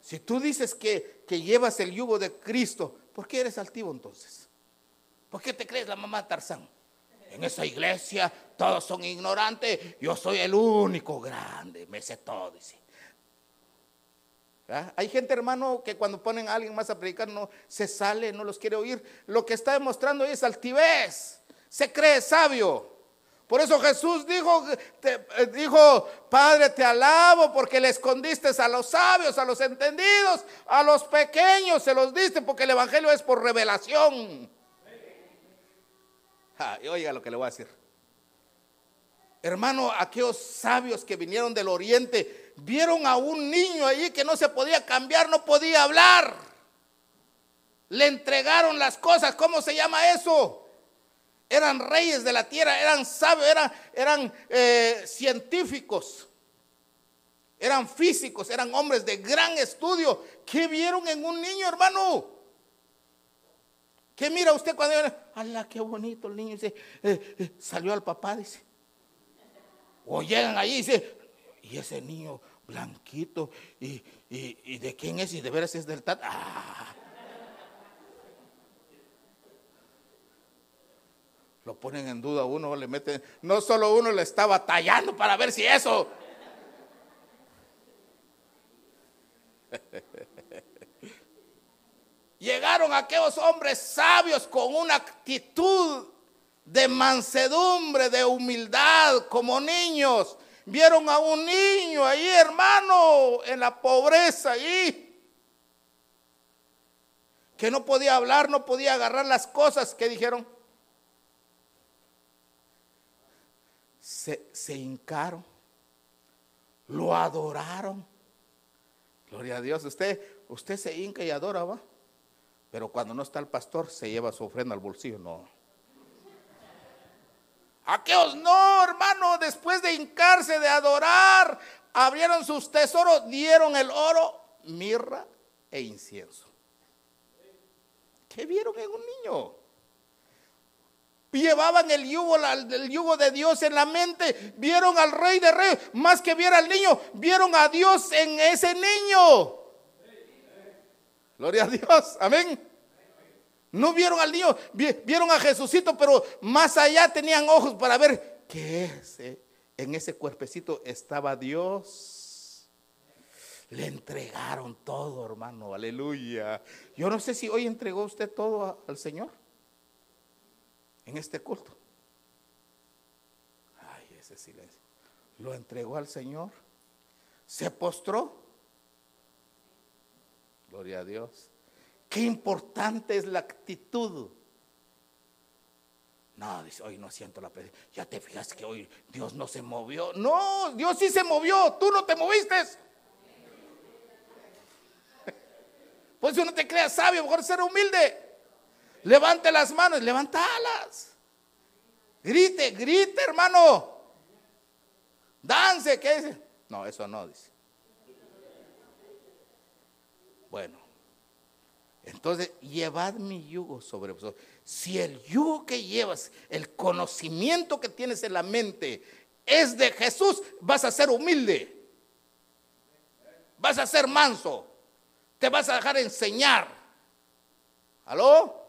Si tú dices que, que llevas el yugo de Cristo, ¿por qué eres altivo entonces? ¿Por qué te crees la mamá Tarzán? En esa iglesia todos son ignorantes, yo soy el único grande, me sé todo, dice. ¿Ah? Hay gente, hermano, que cuando ponen a alguien más a predicar no se sale, no los quiere oír. Lo que está demostrando es altivez. Se cree sabio. Por eso Jesús dijo, eh, dijo, Padre, te alabo porque le escondiste a los sabios, a los entendidos, a los pequeños, se los diste porque el Evangelio es por revelación. Ah, oiga lo que le voy a decir. Hermano, aquellos sabios que vinieron del oriente vieron a un niño allí que no se podía cambiar, no podía hablar. Le entregaron las cosas, ¿cómo se llama eso? Eran reyes de la tierra, eran sabios, eran, eran eh, científicos, eran físicos, eran hombres de gran estudio. ¿Qué vieron en un niño, hermano? ¿Qué mira usted cuando ¡Hala, qué bonito el niño! Dice, eh, eh, salió al papá, dice. O llegan ahí y dice, y ese niño blanquito, y, de quién es? Y de veras es del tat. ¡Ah! Lo ponen en duda uno, le meten, no solo uno le está batallando para ver si eso. Llegaron aquellos hombres sabios con una actitud de mansedumbre, de humildad, como niños. Vieron a un niño ahí, hermano, en la pobreza ahí, que no podía hablar, no podía agarrar las cosas que dijeron. Se, se hincaron, lo adoraron. Gloria a Dios. Usted, usted se hinca y adora, ¿va? Pero cuando no está el pastor, se lleva su ofrenda al bolsillo. No. Aquellos no, hermano, después de hincarse, de adorar, abrieron sus tesoros, dieron el oro, mirra e incienso. ¿Qué vieron en un niño? Llevaban el yugo, yugo de Dios en la mente. Vieron al rey de reyes. Más que viera al niño, vieron a Dios en ese niño. Gloria a Dios. Amén. No vieron al niño, vieron a Jesucito, pero más allá tenían ojos para ver qué es. En ese cuerpecito estaba Dios. Le entregaron todo, hermano. Aleluya. Yo no sé si hoy entregó usted todo al Señor en este culto. Ay, ese silencio. Lo entregó al Señor. Se postró Gloria a Dios. Qué importante es la actitud. No, dice, hoy no siento la presencia. Ya te fijas que hoy Dios no se movió. No, Dios sí se movió. Tú no te moviste. Pues si no te creas sabio, mejor ser humilde. Levante las manos, levantalas. Grite, grite, hermano. Dance, ¿qué dice? No, eso no dice. Bueno, entonces llevad mi yugo sobre vosotros. Si el yugo que llevas, el conocimiento que tienes en la mente es de Jesús, vas a ser humilde. vas a ser manso, te vas a dejar enseñar. ¿Aló?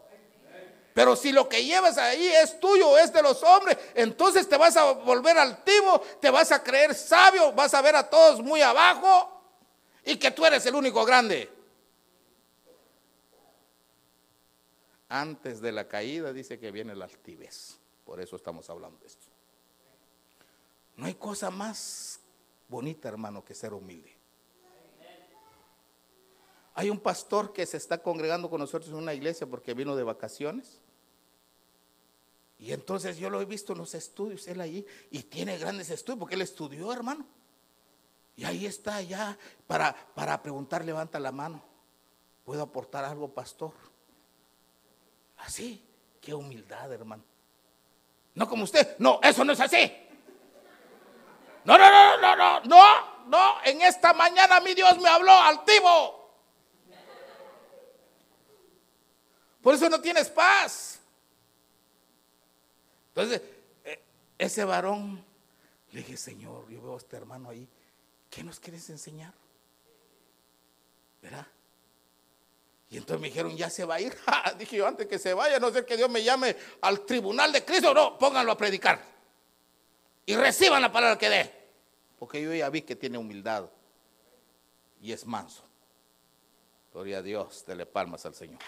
Pero si lo que llevas ahí es tuyo, es de los hombres, entonces te vas a volver altivo, te vas a creer sabio, vas a ver a todos muy abajo y que tú eres el único grande. Antes de la caída dice que viene la altivez. Por eso estamos hablando de esto. No hay cosa más bonita, hermano, que ser humilde. Hay un pastor que se está congregando con nosotros en una iglesia porque vino de vacaciones. Y entonces yo lo he visto en los estudios, él allí, y tiene grandes estudios, porque él estudió, hermano. Y ahí está ya para, para preguntar, levanta la mano. ¿Puedo aportar algo, pastor? Así, qué humildad, hermano. No como usted, no, eso no es así. No, no, no, no, no, no, no, en esta mañana mi Dios me habló altivo. Por eso no tienes paz. Entonces, eh, ese varón, le dije, Señor, yo veo a este hermano ahí, ¿qué nos quieres enseñar? ¿Verdad? Y entonces me dijeron, ya se va a ir. Dije yo, antes que se vaya, no sé que Dios me llame al tribunal de Cristo, no, pónganlo a predicar. Y reciban la palabra que dé. Porque yo ya vi que tiene humildad y es manso. Gloria a Dios, dele palmas al Señor.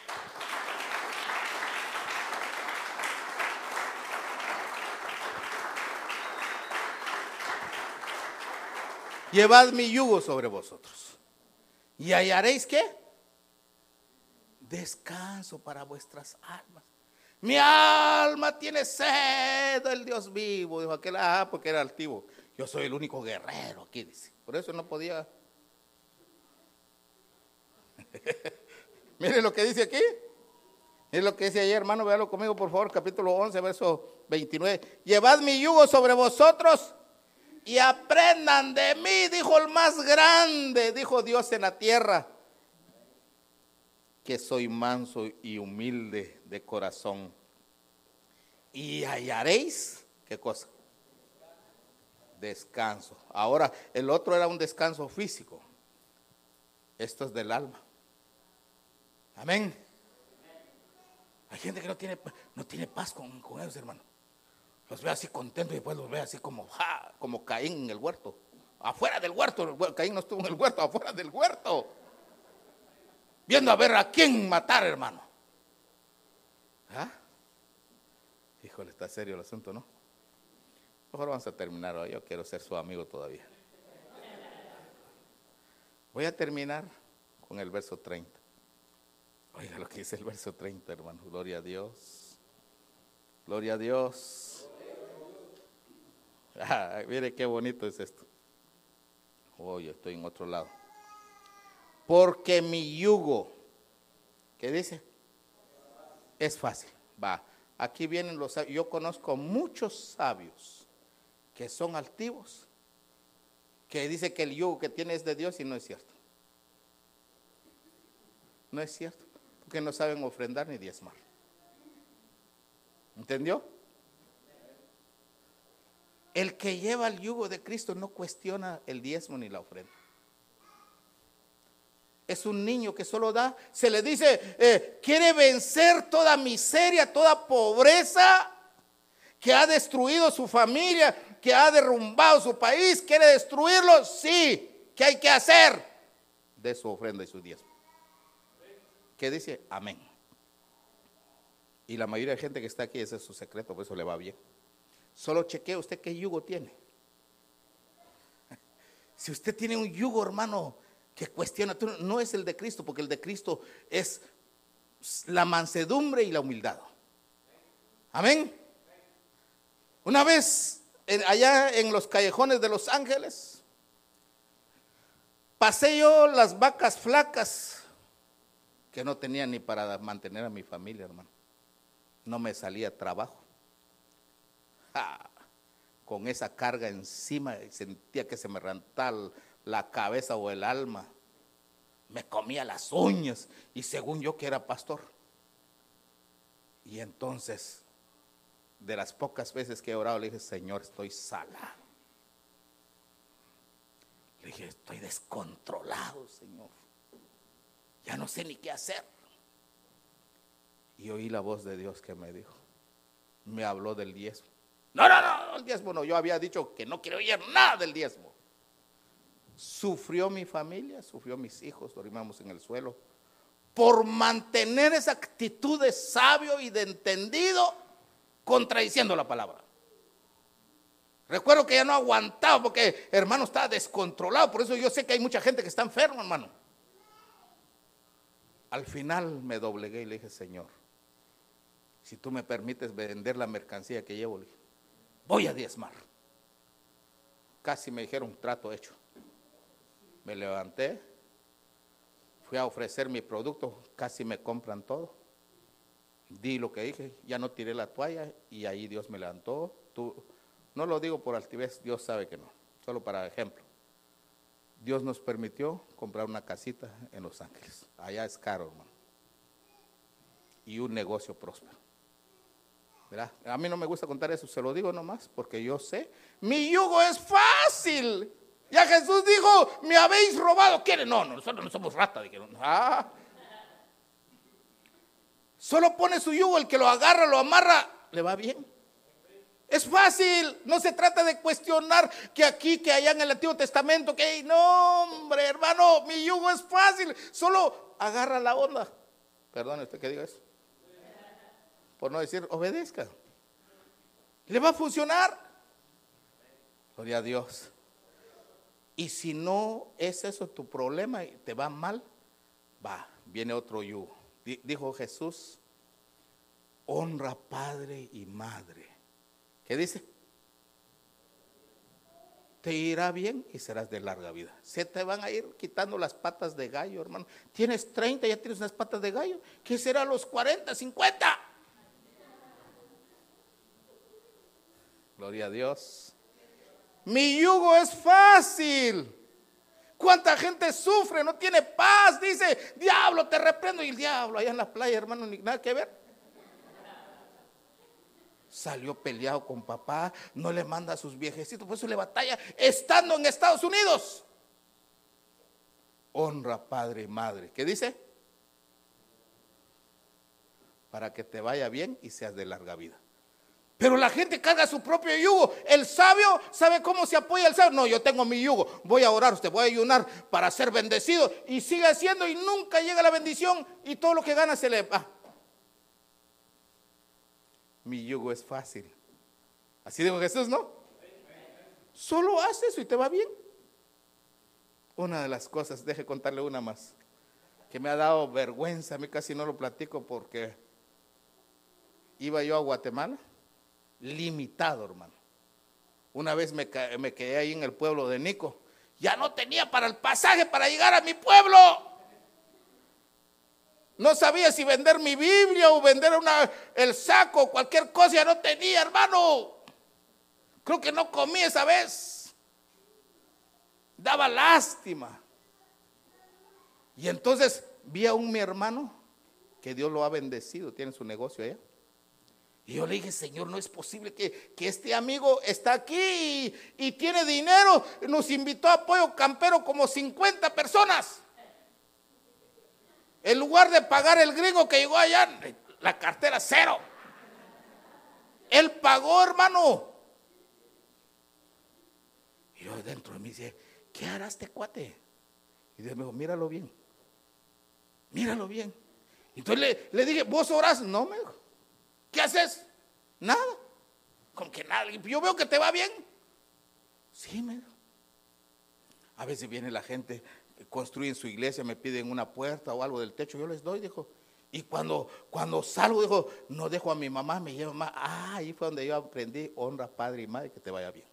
Llevad mi yugo sobre vosotros. Y hallaréis qué? Descanso para vuestras almas. Mi alma tiene sed del Dios vivo. Dijo aquel, ah, porque era altivo. Yo soy el único guerrero aquí, dice. Por eso no podía. Mire lo que dice aquí. Es lo que dice ayer, hermano, véalo conmigo, por favor, capítulo 11, verso 29. Llevad mi yugo sobre vosotros y aprendan de mí, dijo el más grande, dijo Dios en la tierra, soy manso y humilde de corazón. Y hallaréis, ¿qué cosa? Descanso. Ahora, el otro era un descanso físico. Esto es del alma. Amén. Hay gente que no tiene, no tiene paz con, con ellos, hermano. Los ve así contentos y después los ve así como, como Caín en el huerto. Afuera del huerto, Caín no estuvo en el huerto, afuera del huerto. Viendo a ver a quién matar, hermano. ¿Ah? Híjole, está serio el asunto, ¿no? Mejor vamos a terminar hoy. Yo quiero ser su amigo todavía. Voy a terminar con el verso 30. Oiga lo que dice el verso 30, hermano. Gloria a Dios. Gloria a Dios. Ah, mire qué bonito es esto. Hoy estoy en otro lado. Porque mi yugo, ¿qué dice? Es fácil. Va. Aquí vienen los sabios. Yo conozco muchos sabios que son altivos, que dice que el yugo que tiene es de Dios y no es cierto. No es cierto, porque no saben ofrendar ni diezmar. ¿Entendió? El que lleva el yugo de Cristo no cuestiona el diezmo ni la ofrenda. Es un niño que solo da, se le dice, eh, quiere vencer toda miseria, toda pobreza que ha destruido su familia, que ha derrumbado su país, quiere destruirlo, sí, ¿qué hay que hacer? De su ofrenda y su diezmo. ¿Qué dice? Amén. Y la mayoría de gente que está aquí, ese es su secreto, por eso le va bien. Solo chequee usted qué yugo tiene. Si usted tiene un yugo, hermano, que cuestiona, no es el de Cristo, porque el de Cristo es la mansedumbre y la humildad. Amén. Una vez allá en los callejones de Los Ángeles, pasé yo las vacas flacas que no tenía ni para mantener a mi familia, hermano. No me salía trabajo con esa carga encima sentía que se me rentaba la cabeza o el alma. Me comía las uñas y según yo que era pastor. Y entonces, de las pocas veces que he orado, le dije, Señor, estoy sala. Le dije, estoy descontrolado, Señor. Ya no sé ni qué hacer. Y oí la voz de Dios que me dijo, me habló del diezmo. No, no, no, el diezmo no. Yo había dicho que no quiero oír nada del diezmo. Sufrió mi familia, sufrió mis hijos, dormimos en el suelo. Por mantener esa actitud de sabio y de entendido, contradiciendo la palabra. Recuerdo que ya no aguantaba porque hermano estaba descontrolado. Por eso yo sé que hay mucha gente que está enferma, hermano. Al final me doblegué y le dije, Señor, si tú me permites vender la mercancía que llevo, voy a diezmar. Casi me dijeron trato hecho. Me levanté, fui a ofrecer mi producto, casi me compran todo. Di lo que dije, ya no tiré la toalla y ahí Dios me levantó. Tú, no lo digo por altivez, Dios sabe que no, solo para ejemplo. Dios nos permitió comprar una casita en Los Ángeles. Allá es caro, hermano. Y un negocio próspero. ¿Verdad? A mí no me gusta contar eso, se lo digo nomás, porque yo sé, mi yugo es fácil. Ya Jesús dijo, me habéis robado. ¿Quiere? No, no, nosotros no somos rata. Dijeron, ah. Solo pone su yugo, el que lo agarra, lo amarra, le va bien. Es fácil, no se trata de cuestionar que aquí, que allá en el Antiguo Testamento, que no, hombre, hermano, mi yugo es fácil, solo agarra la onda. Perdone usted que diga eso. Por no decir, obedezca. Le va a funcionar. Gloria a Dios. Y si no es eso tu problema y te va mal, va, viene otro yugo. Dijo Jesús, honra padre y madre ¿Qué dice? Te irá bien y serás de larga vida. Se te van a ir quitando las patas de gallo, hermano. Tienes 30, ya tienes unas patas de gallo. ¿Qué será los 40, 50? Gloria a Dios. Mi yugo es fácil. ¿Cuánta gente sufre? No tiene paz. Dice, diablo, te reprendo. Y el diablo allá en la playa, hermano, ni nada que ver salió peleado con papá, no le manda a sus viejecitos, por eso le batalla estando en Estados Unidos. Honra padre y madre. ¿Qué dice? Para que te vaya bien y seas de larga vida. Pero la gente carga su propio yugo. El sabio sabe cómo se apoya el sabio. No, yo tengo mi yugo. Voy a orar, usted voy a ayunar para ser bendecido. Y sigue haciendo y nunca llega la bendición y todo lo que gana se le va mi yugo es fácil. Así dijo Jesús, ¿no? Solo haz eso y te va bien. Una de las cosas, deje contarle una más, que me ha dado vergüenza, a mí casi no lo platico porque iba yo a Guatemala, limitado, hermano. Una vez me, quedé ahí en el pueblo de Nico, ya no tenía para el pasaje para llegar a mi pueblo. No sabía si vender mi Biblia o vender el saco, cualquier cosa, ya no tenía, hermano. Creo que no comí esa vez. Daba lástima. Y entonces vi a un mi hermano que Dios lo ha bendecido, tiene su negocio allá. Y yo le dije, Señor, no es posible que, este amigo está aquí y, y, tiene dinero. Nos invitó a apoyo campero como 50 personas. En lugar de pagar el gringo que llegó allá, la cartera cero. Él pagó, hermano. Y yo dentro de mí dice, ¿qué hará este cuate? Y Dios me dijo, míralo bien. Míralo bien. Entonces le, dije, ¿vos orás? No, me dijo. ¿Qué haces? Nada. Como que nada. Yo veo que te va bien. Sí, me. A veces viene la gente, construyen su iglesia, me piden una puerta o algo del techo, yo les doy, dijo. Y cuando, cuando salgo, dijo, no dejo a mi mamá, me llevo más. Ah, ahí fue donde yo aprendí, honra padre y madre, que te vaya bien.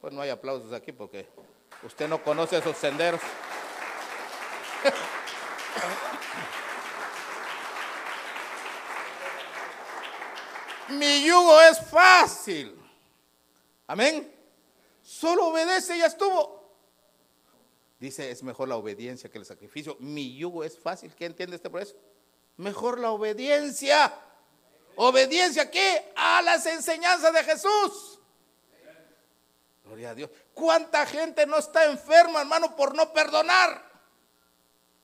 Pues no hay aplausos aquí porque usted no conoce esos senderos. Mi yugo es fácil. Amén. Solo obedece y ya estuvo. Dice, es mejor la obediencia que el sacrificio. Mi yugo es fácil. ¿Qué entiende este por eso? Mejor la obediencia. ¿Obediencia qué? A las enseñanzas de Jesús. Gloria a Dios. ¿Cuánta gente no está enferma, hermano, por no perdonar?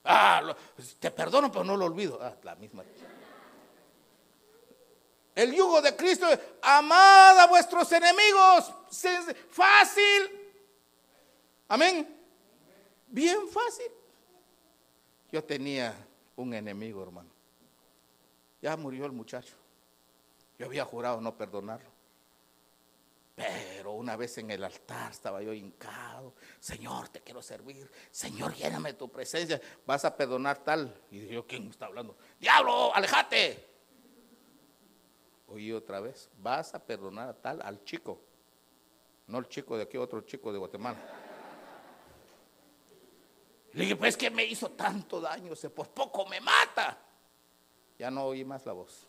Ah, te perdono, pero no lo olvido. Ah, la misma. El yugo de Cristo, amad a vuestros enemigos. Fácil. Amén. Bien fácil. Yo tenía un enemigo, hermano. Ya murió el muchacho. Yo había jurado no perdonarlo. Pero una vez en el altar estaba yo hincado. Señor, te quiero servir. Señor, lléname tu presencia. Vas a perdonar tal. Y yo, ¿quién está hablando? Diablo, alejate. Oí otra vez, vas a perdonar a tal al chico. No el chico de aquí, otro chico de Guatemala. Le dije, pues que me hizo tanto daño, se por poco me mata. Ya no oí más la voz.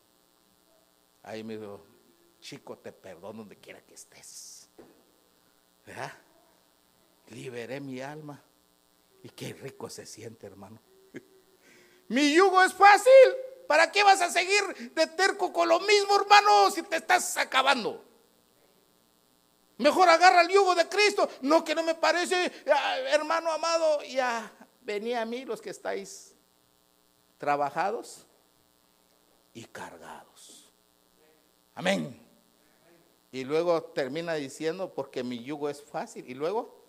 Ahí me dijo, chico, te perdono donde quiera que estés. Liberé mi alma. Y qué rico se siente, hermano. mi yugo es fácil. ¿Para qué vas a seguir de terco con lo mismo, hermano, si te estás acabando? Mejor agarra el yugo de Cristo. No, que no me parece, ah, hermano amado, ya venía a mí los que estáis trabajados y cargados. Amén. Y luego termina diciendo, porque mi yugo es fácil. Y luego,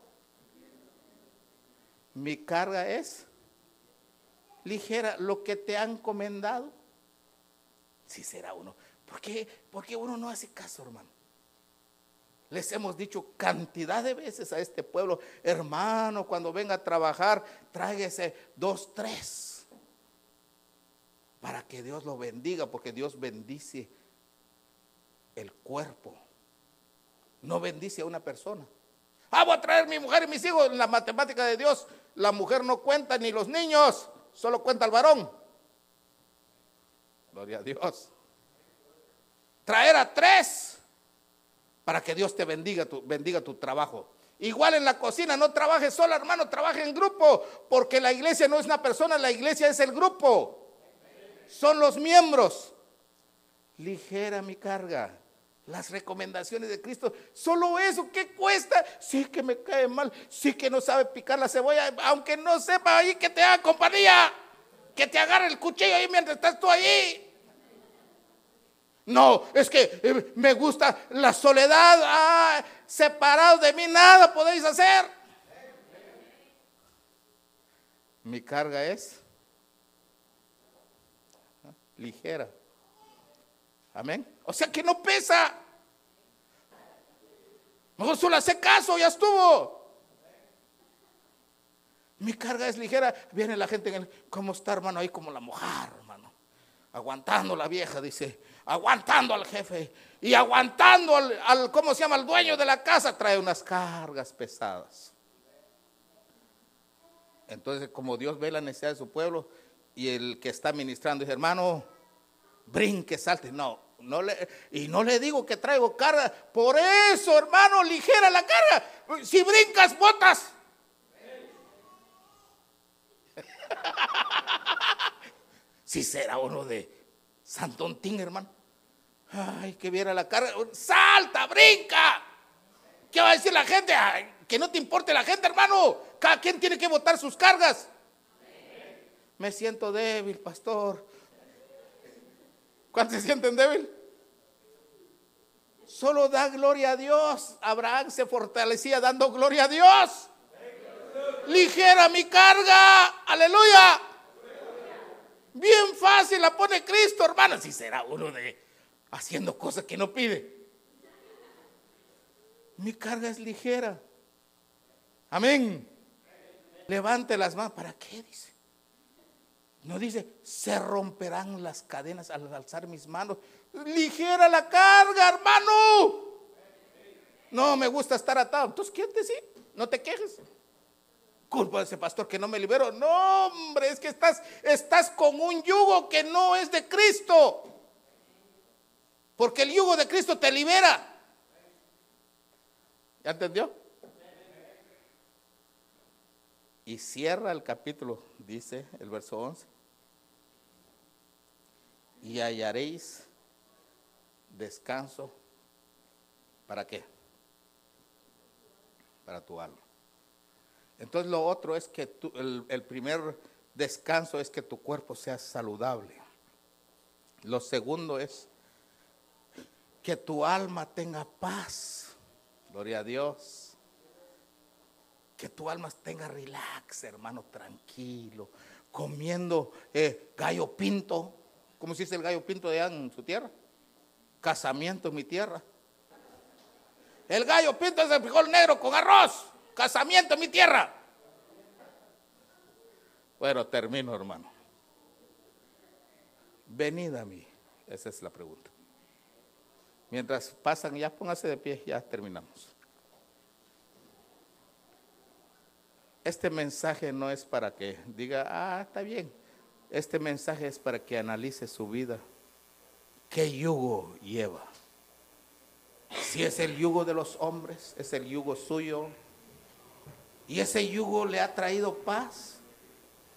mi carga es ligera. Lo que te han encomendado, si será uno. ¿Por qué? Porque uno no hace caso, hermano. Les hemos dicho cantidad de veces a este pueblo, hermano, cuando venga a trabajar, tráigase dos, tres, para que Dios lo bendiga, porque Dios bendice el cuerpo, no bendice a una persona. Ah, voy a traer mi mujer y mis hijos. En la matemática de Dios, la mujer no cuenta ni los niños, solo cuenta el varón. Gloria a Dios. Traer a tres para que Dios te bendiga tu, bendiga tu trabajo. Igual en la cocina, no trabajes sola, hermano, trabaje en grupo, porque la iglesia no es una persona, la iglesia es el grupo. Son los miembros. Ligera mi carga. Las recomendaciones de Cristo, solo eso, ¿qué cuesta? Sí que me cae mal, sí que no sabe picar la cebolla, aunque no sepa ahí que te haga compañía, que te agarre el cuchillo ahí mientras estás tú ahí. No, es que eh, me gusta la soledad. Ah, separado de mí nada podéis hacer. Mi carga es ligera. Amén. O sea que no pesa. Mejor solo hace caso, ya estuvo. Mi carga es ligera. Viene la gente, en el, ¿cómo está hermano? Ahí como la mojar, hermano. Aguantando la vieja, dice aguantando al jefe y aguantando al, ¿cómo se llama?, al dueño de la casa, trae unas cargas pesadas. Entonces, como Dios ve la necesidad de su pueblo y el que está ministrando dice, hermano, brinque, salte. No, no le, y no le digo que traigo carga. Por eso, hermano, ligera la carga. Si brincas, botas. si será uno de Santontín, hermano. Ay, que viera la carga. Salta, brinca. ¿Qué va a decir la gente? que no te importe la gente, hermano. Cada quien tiene que botar sus cargas. Me siento débil, pastor. ¿Cuántos se sienten débil? Solo da gloria a Dios. Abraham se fortalecía dando gloria a Dios. Ligera mi carga. Aleluya. Bien fácil la pone Cristo, hermano. Si será uno de haciendo cosas que no pide. Mi carga es ligera. Amén. Levante las manos. ¿Para qué? Dice. No dice, se romperán las cadenas al alzar mis manos. Ligera la carga, hermano. No me gusta estar atado. Entonces, ¿qué sí? No te quejes. Culpa de ese pastor que no me libero. No, hombre, es que estás, estás con un yugo que no es de Cristo. Porque el yugo de Cristo te libera. ¿Ya entendió? Y cierra el capítulo, dice el verso 11. Y hallaréis descanso. ¿Para qué? para tu alma. Entonces lo otro es que el, el primer descanso es que tu cuerpo sea saludable. Lo segundo es que tu alma tenga paz. Gloria a Dios. Que tu alma tenga relax, hermano, tranquilo. Comiendo eh, gallo pinto. ¿Cómo se dice el gallo pinto de allá en su tierra? Casamiento en mi tierra. El gallo pinto es el frijol negro con arroz. Casamiento en mi tierra. Bueno, termino, hermano. Venid a mí. Esa es la pregunta. Mientras pasan, ya póngase de pie, ya terminamos. Este mensaje no es para que diga, ah, está bien. Este mensaje es para que analice su vida. ¿Qué yugo lleva? Si es el yugo de los hombres, es el yugo suyo. Y ese yugo le ha traído paz.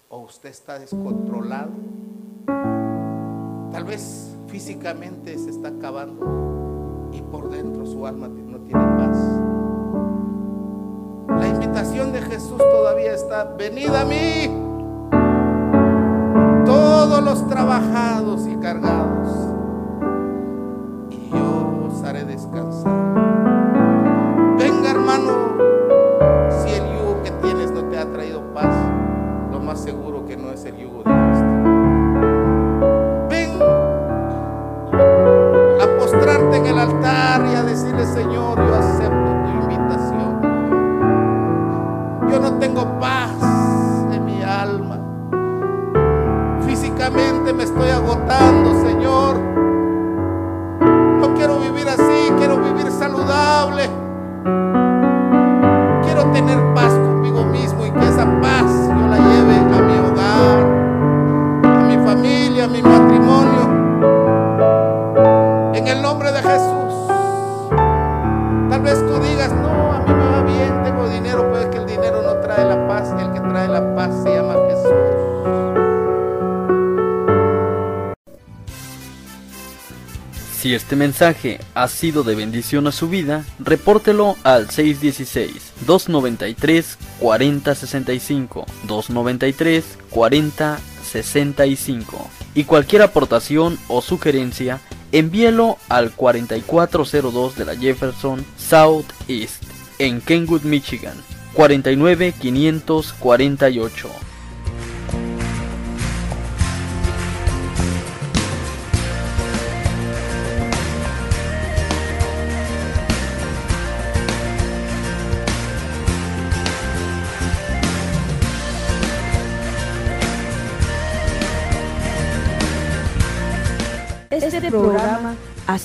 O usted está descontrolado. Tal vez físicamente se está acabando y por dentro su alma no tiene paz. La invitación de Jesús todavía está, venid a mí, todos los trabajados y cargados, y yo os haré descansar. Venga hermano, si el yugo que tienes no te ha traído paz, lo más seguro que no es el yugo de en el altar y a decirle, Señor, yo acepto tu invitación. Yo no tengo paz Me estoy agotando, Señor. No quiero vivir así, quiero vivir saludable. Mensaje ha sido de bendición a su vida, repórtelo al 616-293-4065, 293-4065. Y cualquier aportación o sugerencia, envíelo al 4402 de la Jefferson South East en Kenwood, Michigan 49548.